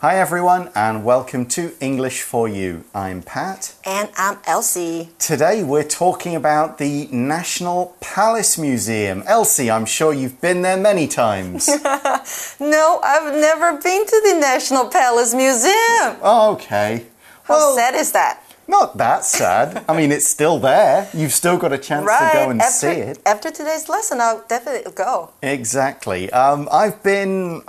Hi, everyone, and welcome to English for You. I'm Pat. And I'm Elsie. Today we're talking about the National Palace Museum. Elsie, I'm sure you've been there many times. no, I've never been to the National Palace Museum. Okay. How well, sad is that? Not that sad. I mean, it's still there. You've still got a chance right. to go and after, see it. After today's lesson, I'll definitely go. Exactly. Um, I've been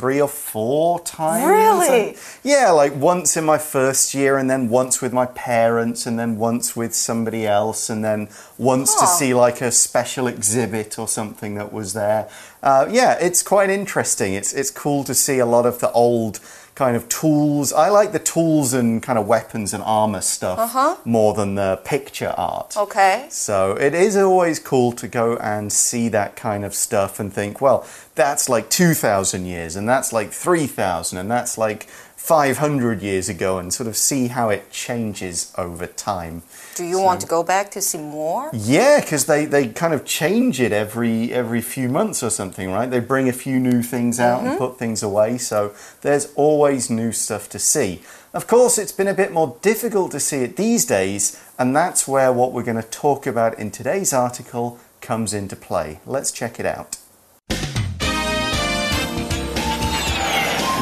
three or four times. Really? Yeah, like once in my first year, and then once with my parents, and then once with somebody else, and then once huh. to see like a special exhibit or something that was there. Uh, yeah, it's quite interesting. It's it's cool to see a lot of the old kind of tools. I like the tools and kind of weapons and armor stuff uh -huh. more than the picture art. Okay. So it is always cool to go and see that kind of stuff and think, well, that's like 2,000 years, and that's like 3,000, and that's like 500 years ago and sort of see how it changes over time. Do you so, want to go back to see more? Yeah, because they, they kind of change it every every few months or something, right? They bring a few new things out mm -hmm. and mm-hmm. put things away, so there's always new stuff to see. Of course, it's been a bit more difficult to see it these days, and that's where what we're going to talk about in today's article comes into play. Let's check it out.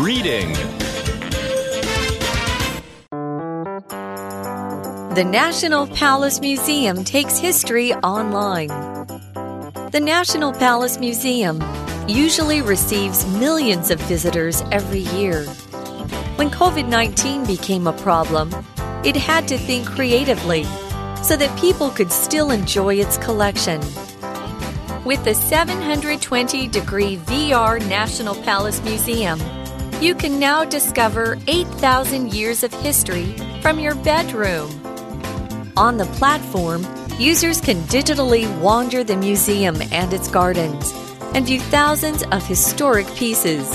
Reading The National Palace Museum takes history online. The National Palace Museum usually receives millions of visitors every year. When COVID 19 became a problem, it had to think creatively so that people could still enjoy its collection. With the 720 degree VR National Palace Museum, you can now discover 8,000 years of history from your bedroom. On the platform, users can digitally wander the museum and its gardens and view thousands of historic pieces.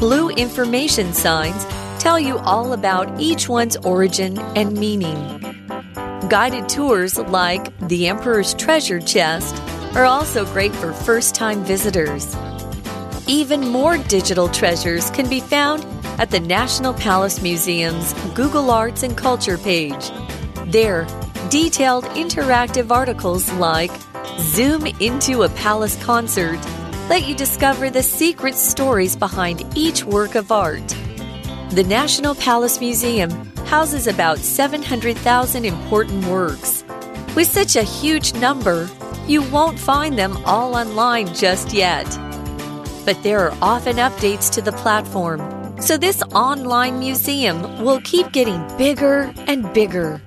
Blue information signs tell you all about each one's origin and meaning. Guided tours like the Emperor's Treasure Chest are also great for first time visitors. Even more digital treasures can be found at the National Palace Museum's Google Arts and Culture page there, detailed interactive articles like Zoom into a Palace concert let you discover the secret stories behind each work of art. The National Palace Museum houses about 700,000 important works. With such a huge number, you won't find them all online just yet. But there are often updates to the platform, so this online museum will keep getting bigger and bigger.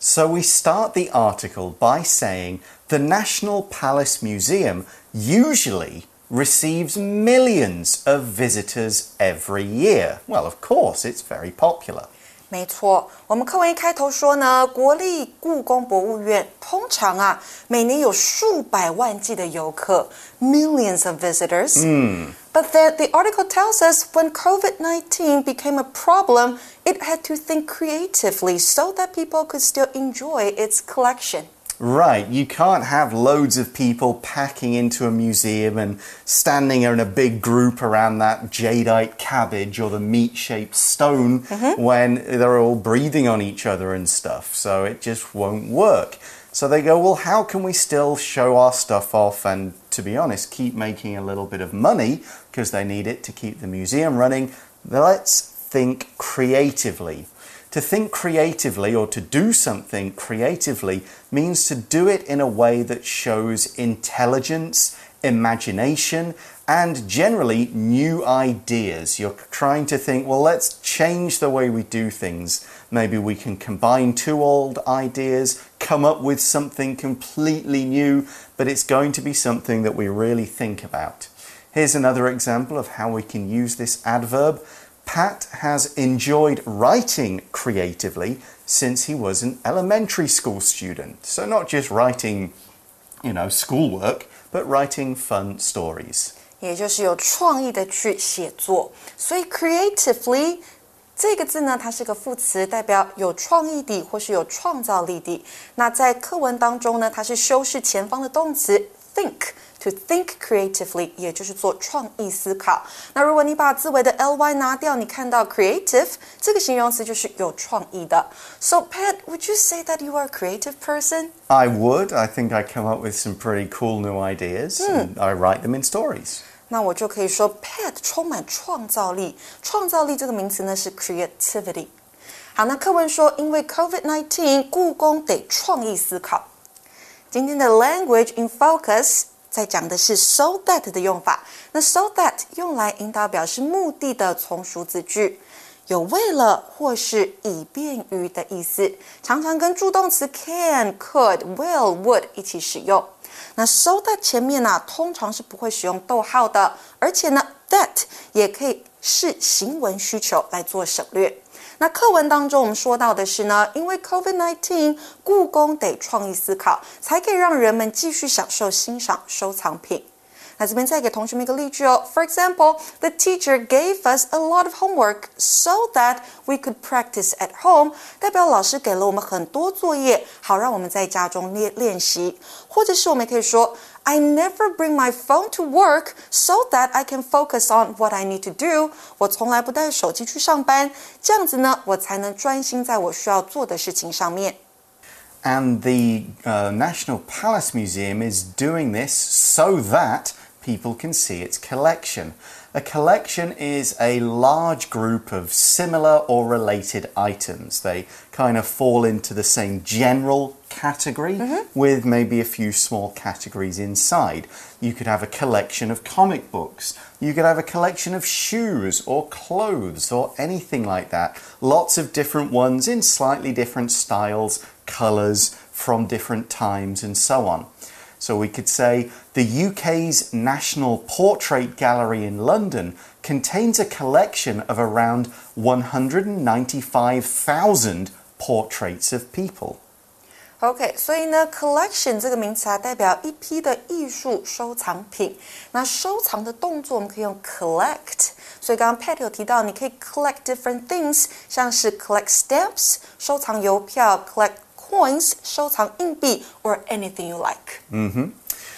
So we start the article by saying the National Palace Museum usually receives millions of visitors every year. Well, of course, it's very popular. 没错，我们课文一开头说呢，国立故宫博物院通常啊，每年有数百万计的游客，millions of visitors。嗯。But then the article tells us when COVID 19 became a problem, it had to think creatively so that people could still enjoy its collection. Right, you can't have loads of people packing into a museum and standing in a big group around that jadeite cabbage or the meat shaped stone mm -hmm. when they're all breathing on each other and stuff. So it just won't work. So they go, well, how can we still show our stuff off and, to be honest, keep making a little bit of money because they need it to keep the museum running? Let's think creatively. To think creatively or to do something creatively means to do it in a way that shows intelligence, imagination, and generally new ideas. You're trying to think, well, let's change the way we do things. Maybe we can combine two old ideas, come up with something completely new, but it's going to be something that we really think about. Here's another example of how we can use this adverb. Pat has enjoyed writing creatively since he was an elementary school student. So, not just writing, you know, schoolwork, but writing fun stories. 也就是有创意的去写作，所以 creatively 这个字呢，它是个副词，代表有创意的或是有创造力的。那在课文当中呢，它是修饰前方的动词 think。 to think creatively，也就是做创意思考。那如果你把字尾的 ly 拿掉，你看到 creative 这个形容词就是有创意的。So Pat, would you say that you are a creative person? I would. I think I come up with some pretty cool new ideas and I write them in stories. 那我就可以说，Pat 充满创造力。创造力这个名词呢是 creativity。好，那课文说，因为 COVID-19，故宫得创意思考。今天的 language in focus 在讲的是 so that 的用法。那 so that 用来引导表示目的的从属子句，有为了或是以便于的意思，常常跟助动词 can、could、will、would 一起使用。那 so that 前面呢、通常是不会使用逗号的，而且呢，that 也可以是行文需求来做省略。那课文当中我们说到的是呢，因为 COVID-19，故宫得创意思考，才可以让人们继续享受欣赏收藏品。那这边再给同学们一个例句哦。For example, the teacher gave us a lot of homework so that we could practice at home。代表老师给了我们很多作业，好让我们在家中练练习。或者是我们可以说 ，I never bring my phone to work so that I can focus on what I need to do。我从来不带手机去上班，这样子呢，我才能专心在我需要做的事情上面。 And the uh, National Palace Museum is doing this so that people can see its collection. A collection is a large group of similar or related items. They kind of fall into the same general category mm-hmm. with maybe a few small categories inside. You could have a collection of comic books. You could have a collection of shoes or clothes or anything like that. Lots of different ones in slightly different styles, colours, from different times, and so on. So we could say the UK's National Portrait Gallery in London contains a collection of around 195,000 portraits of people. OK，所以呢，collection 这个名词啊，代表一批的艺术收藏品。那收藏的动作我们可以用 collect。所以刚刚 Pat 有提到，你可以 collect different things，像是 collect stamps 收藏邮票，collect coins 收藏硬币，or anything you like。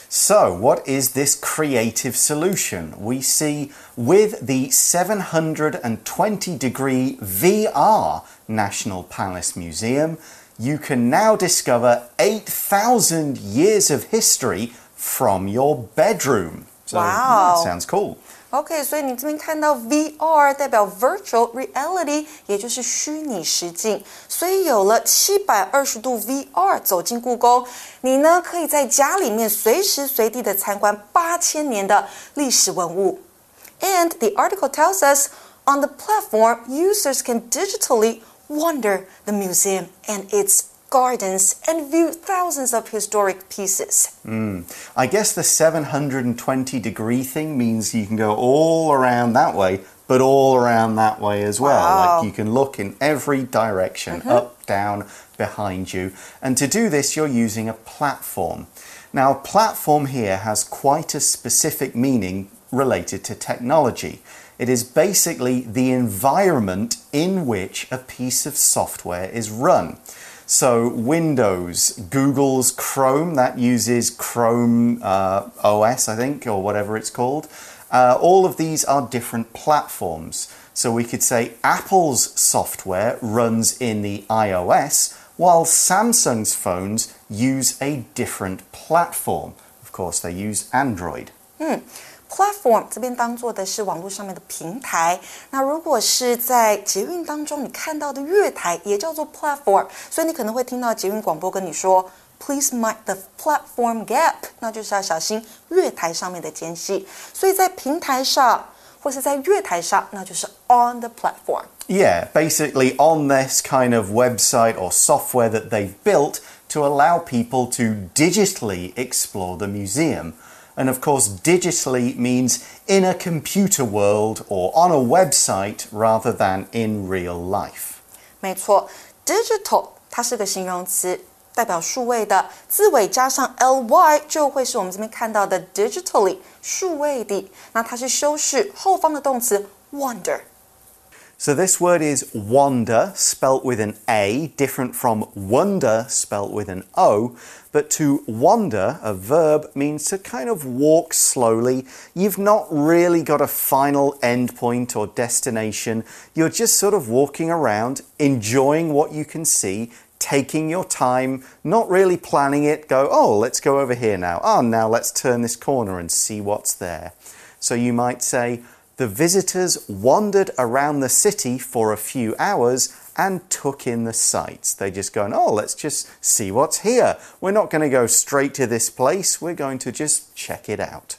So, what is this creative solution? We see with the 720 degree VR National Palace Museum, you can now discover 8,000 years of history from your bedroom. So, Wow. that sounds cool. OK，所以你这边看到 VR 代表 Virtual Reality，也就是虚拟实境。所以有了七百二十度 VR 走进故宫，你呢可以在家里面随时随地的参观八千年的历史文物。And the article tells us on the platform, users can digitally wander the museum and its gardens and view thousands of historic pieces. Hmm. I guess the 720 degree thing means you can go all around that way, but all around that way as well. Wow. Like you can look in every direction, mm-hmm. up, down, behind you. And to do this, you're using a platform. Now, platform here has quite a specific meaning related to technology. It is basically the environment in which a piece of software is run. So, Windows, Google's Chrome, that uses Chrome uh, OS, I think, or whatever it's called. Uh, all of these are different platforms. So, we could say Apple's software runs in the iOS, while Samsung's phones use a different platform. Of course, they use Android Platform 这边当做的是网络上面的平台，那如果是在捷运当中你看到的月台，也叫做 platform，所以你可能会听到捷运广播跟你说 “Please mind the platform gap”，那就是要小心月台上面的间隙。所以在平台上或是在月台上，那就是 on the platform。 Yeah, basically on this kind of website or software that they've built to allow people to digitally explore the museum. And of course, digitally means in a computer world or on a website rather than in real life. 没错，digital 它是个形容词，代表数位的，字尾加上 ly 就会是我们这边看到的 digitally 数位的。那它是修饰后方的动词 wander。 So this word is wander, spelt with an A, different from wonder, spelt with an O. But to wander, a verb, means to kind of walk slowly. You've not really got a final endpoint or destination. You're just sort of walking around, enjoying what you can see, taking your time, not really planning it. Go, oh, let's go over here now. Oh, now let's turn this corner and see what's there. So you might say, the visitors wandered around the city for a few hours and took in the sights. They just going, oh, let's just see what's here. We're not going to go straight to this place. We're going to just check it out.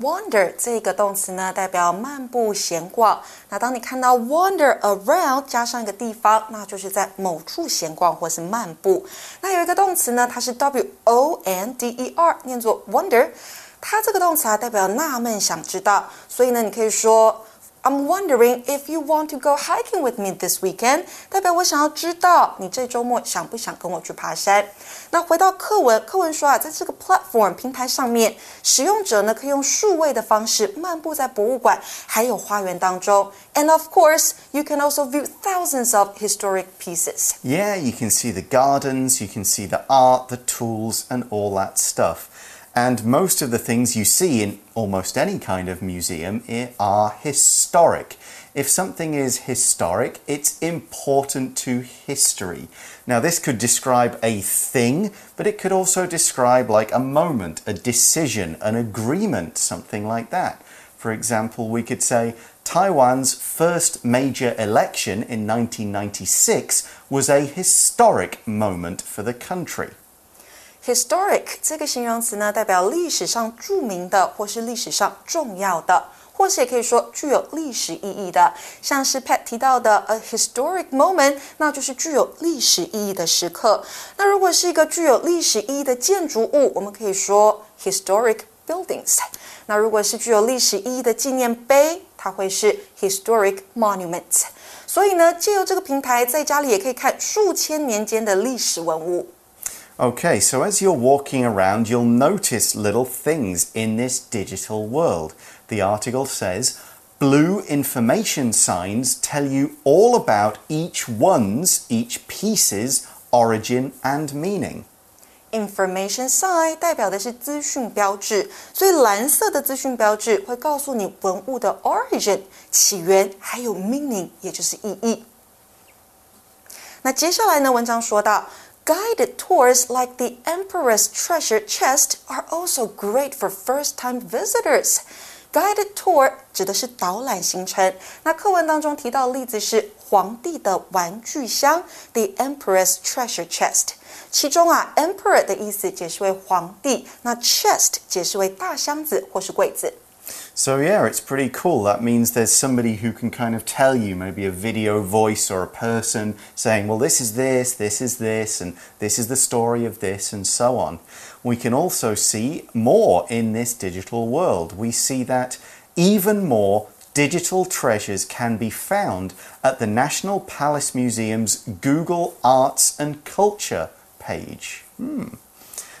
Wander 这个动词呢，代表漫步闲逛。那当你看到 wander around 加上一个地方，那就是在某处闲逛或是漫步。那有一个动词呢，它是 w o n d e r，念作 wonder。 它这个动词啊，代表纳闷、想知道，所以呢，你可以说 I'm wondering if you want to go hiking with me this weekend，代表我想要知道你这周末想不想跟我去爬山。那回到课文，课文说啊，在这个 platform 平台上面，使用者呢可以用数位的方式漫步在博物馆还有花园当中。And of course, you can also view thousands of historic pieces. Yeah, you can see the gardens, you can see the art, the tools, and all that stuff. And most of the things you see in almost any kind of museum are historic. If something is historic, it's important to history. Now, this could describe a thing, but it could also describe like a moment, a decision, an agreement, something like that. For example, we could say Taiwan's first major election in 1996 was a historic moment for the country. Historic 这个形容词呢，代表历史上著名的或是历史上重要的，或是也可以说具有历史意义的。像是 Pat 提到的 a historic moment，那就是具有历史意义的时刻。那如果是一个具有历史意义的建筑物，我们可以说 historic buildings。那如果是具有历史意义的纪念碑，它会是 historic monuments。所以呢，借由这个平台，在家里也可以看数千年间的历史文物。Okay, so as you're walking around, you'll notice little things in this digital world. The article says, Blue information signs tell you all about each one's, each piece's origin and meaning. Information sign 代表的是资讯标志，所以蓝色的资讯标志会告诉你文物的 origin 起源，还有 meaning 也就是意义。那接下来呢，文章说到。 Guided tours like the Emperor's Treasure Chest are also great for first-time visitors. Guided tour 指的是导览行程。那课文当中提到的例子是皇帝的玩具箱，the Emperor's Treasure Chest。其中啊，Emperor 的意思解释为皇帝，那 chest 解释为大箱子或是柜子。 So, yeah, it's pretty cool. That means there's somebody who can kind of tell you, maybe a video voice or a person saying, well, this is this, this is this, and this is the story of this, and so on. We can also see more in this digital world. We see that even more digital treasures can be found at the National Palace Museum's Google Arts and Culture page. Hmm.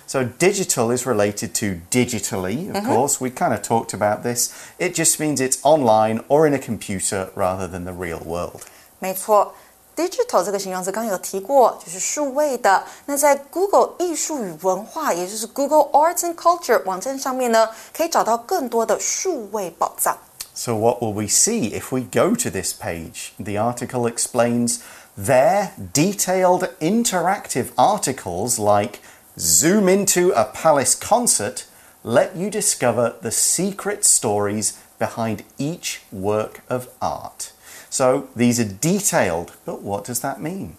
So digital is related to digitally, of mm -hmm. course. We kind of talked about this. It just means it's online or in a computer rather than the real world. 没错。Digital 这个形容词刚刚有提过，就是数位的。那在 Google 艺术与文化，也就是 Google Arts and Culture 网站上面呢，可以找到更多的数位宝藏。So what will we see if we go to this page? The article explains there detailed interactive articles like zoom into a palace concert, let you discover the secret stories behind each work of art. So these are detailed, but what does that mean?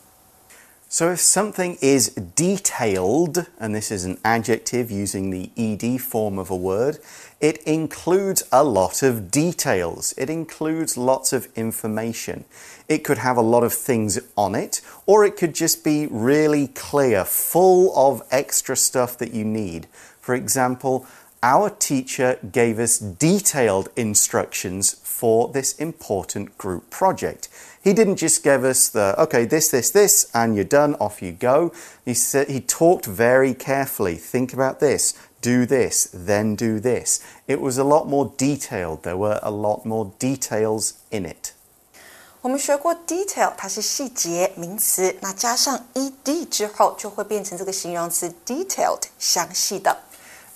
So if something is detailed, and this is an adjective using the ed form of a word, it includes a lot of details. It includes lots of information. It could have a lot of things on it, or it could just be really clear, full of extra stuff that you need. For example, our teacher gave us detailed instructions for this important group project. He didn't just give us the, okay, this, this, this, and you're done, off you go. He said, he talked very carefully. Think about this, do this, then do this. It was a lot more detailed. There were a lot more details in it. 我们学过 detail，它是细节名词，那加上 ed 之后，就会变成这个形容词 detailed，详细的。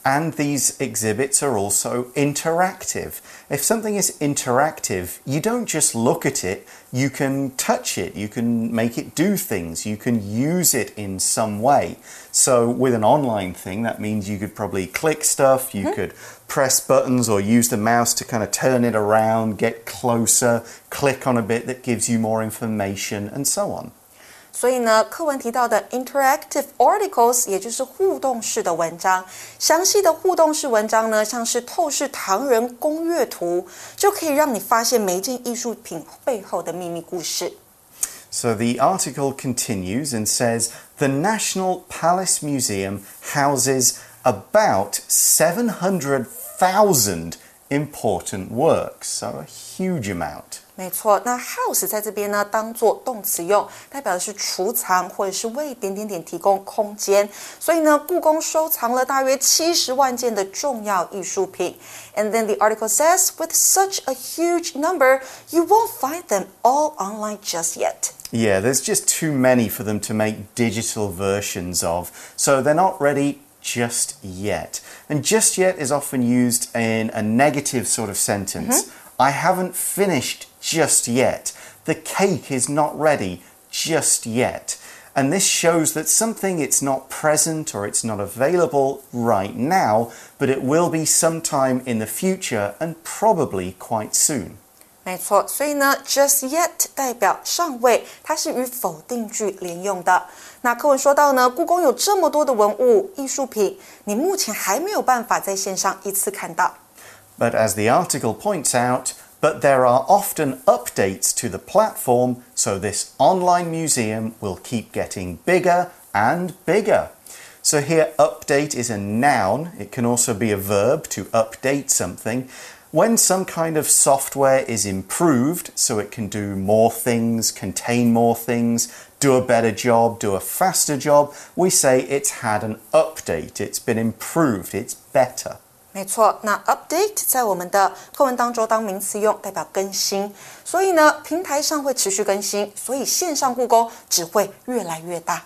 And these exhibits are also interactive. If something is interactive, you don't just look at it, you can touch it, you can make it do things, you can use it in some way. So, with an online thing, that means you could probably click stuff, you hmm. could press buttons or use the mouse to kind of turn it around, get closer, click on a bit that gives you more information, and so on. 所以呢，课文提到的 interactive articles，也就是互动式的文章，详细的互动式文章呢，像是透视唐人攻略图，就可以让你发现每一件艺术品背后的秘密故事。So the article continues and says the National Palace Museum houses about 700,000 important works, so a huge amount. 没错，那 house 在这边呢，当做动词用，代表的是储藏或者是为点点点提供空间。所以呢，故宫收藏了大约七十万件的重要艺术品。And then the article says, with such a huge number, you won't find them all online just yet. Yeah, there's just too many for them to make digital versions of, so they're not ready just yet. And just yet is often used in a negative sort of sentence. I haven't finished just yet. The cake is not ready just yet. And this shows that something it's not present or it's not available right now, but it will be sometime in the future and probably quite soon. 没错，所以呢，just yet 代表尚未，它是与否定句连用的。那课文说到呢，故宫有这么多的文物艺术品，你目前还没有办法在线上一次看到。 But as the article points out, but there are often updates to the platform, so this online museum will keep getting bigger and bigger. So here, update is a noun. It can also be a verb to update something. When some kind of software is improved, so it can do more things, contain more things, do a better job, do a faster job, we say it's had an update, it's been improved, it's better. 没错，那 update 在我们的课文当中当名词用，代表更新。所以呢，平台上会持续更新，所以线上故宫只会越来越大。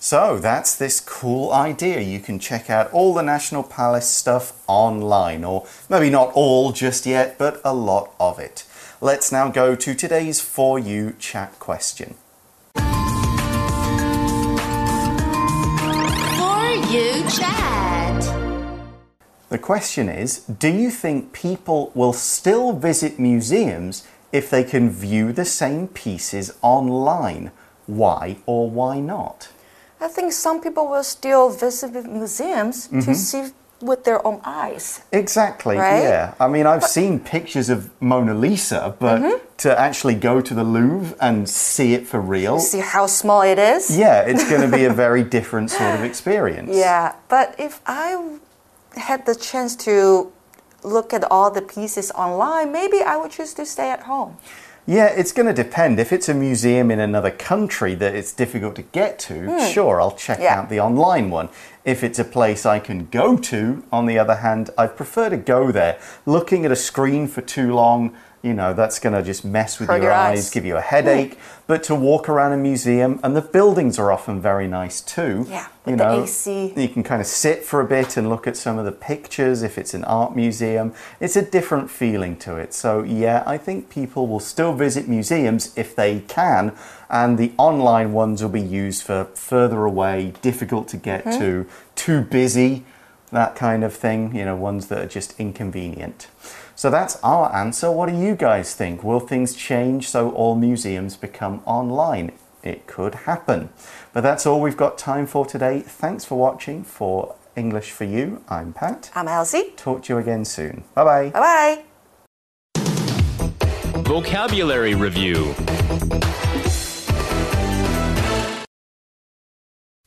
So that's this cool idea. You can check out all the National Palace stuff online, or maybe not all just yet, but a lot of it. Let's now go to today's For You chat question. For you chat. The question is Do you think people will still visit museums if they can view the same pieces online? Why or why not? I think some people will still visit museums to mm-hmm. see with their own eyes. Exactly, Right? yeah. I mean, I've seen pictures of Mona Lisa, but mm-hmm. to actually go to the Louvre and see it for real, See how small it is. yeah, it's going to be a very different sort of experience. Yeah, but if I had the chance to look at all the pieces online, maybe I would choose to stay at home. Yeah, it's going to depend. If it's a museum in another country that it's difficult to get to, hmm. sure, I'll check Yeah. out the online one. If it's a place I can go to, on the other hand, I'd prefer to go there. Looking at a screen for too long, you know, that's going to just mess with Hurt your, your eyes, eyes. give you a headache. Hmm. But to walk around a museum, and the buildings are often very nice too. Yeah, you know, you can kind of sit for a bit and look at some of the pictures if it's an art museum. It's a different feeling to it. So, yeah, I think people will still visit museums if they can, and the online ones will be used for further away, difficult to get to, too busy, that kind of thing, you know, ones that are just inconvenient. So that's our answer. What do you guys think? Will things change so all museums become online? It could happen. But that's all we've got time for today. Thanks for watching. For English for You, I'm Pat. I'm Elsie. Talk to you again soon. Bye bye. Bye bye. Vocabulary Review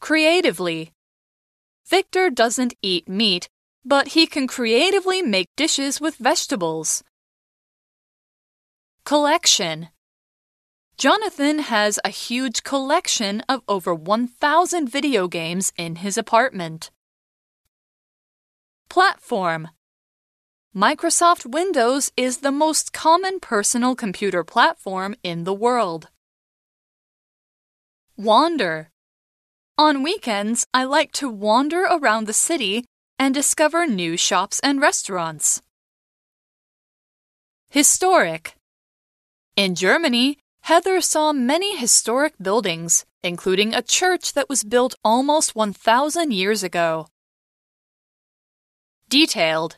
Creatively. Victor doesn't eat meat, but he can creatively make dishes with vegetables. Collection. Jonathan has a huge collection of over 1,000 video games in his apartment. Platform. Microsoft Windows is the most common personal computer platform in the world. Wander. On weekends, I like to wander around the city and discover new shops and restaurants. Historic. In Germany, Heather saw many historic buildings, including a church that was built almost 1,000 years ago. Detailed.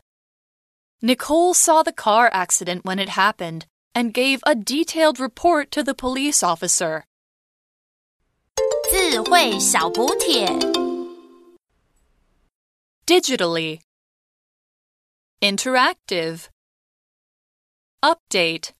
Nicole saw the car accident when it happened and gave a detailed report to the police officer. 智慧小补帖 Digitally. Interactive. Update.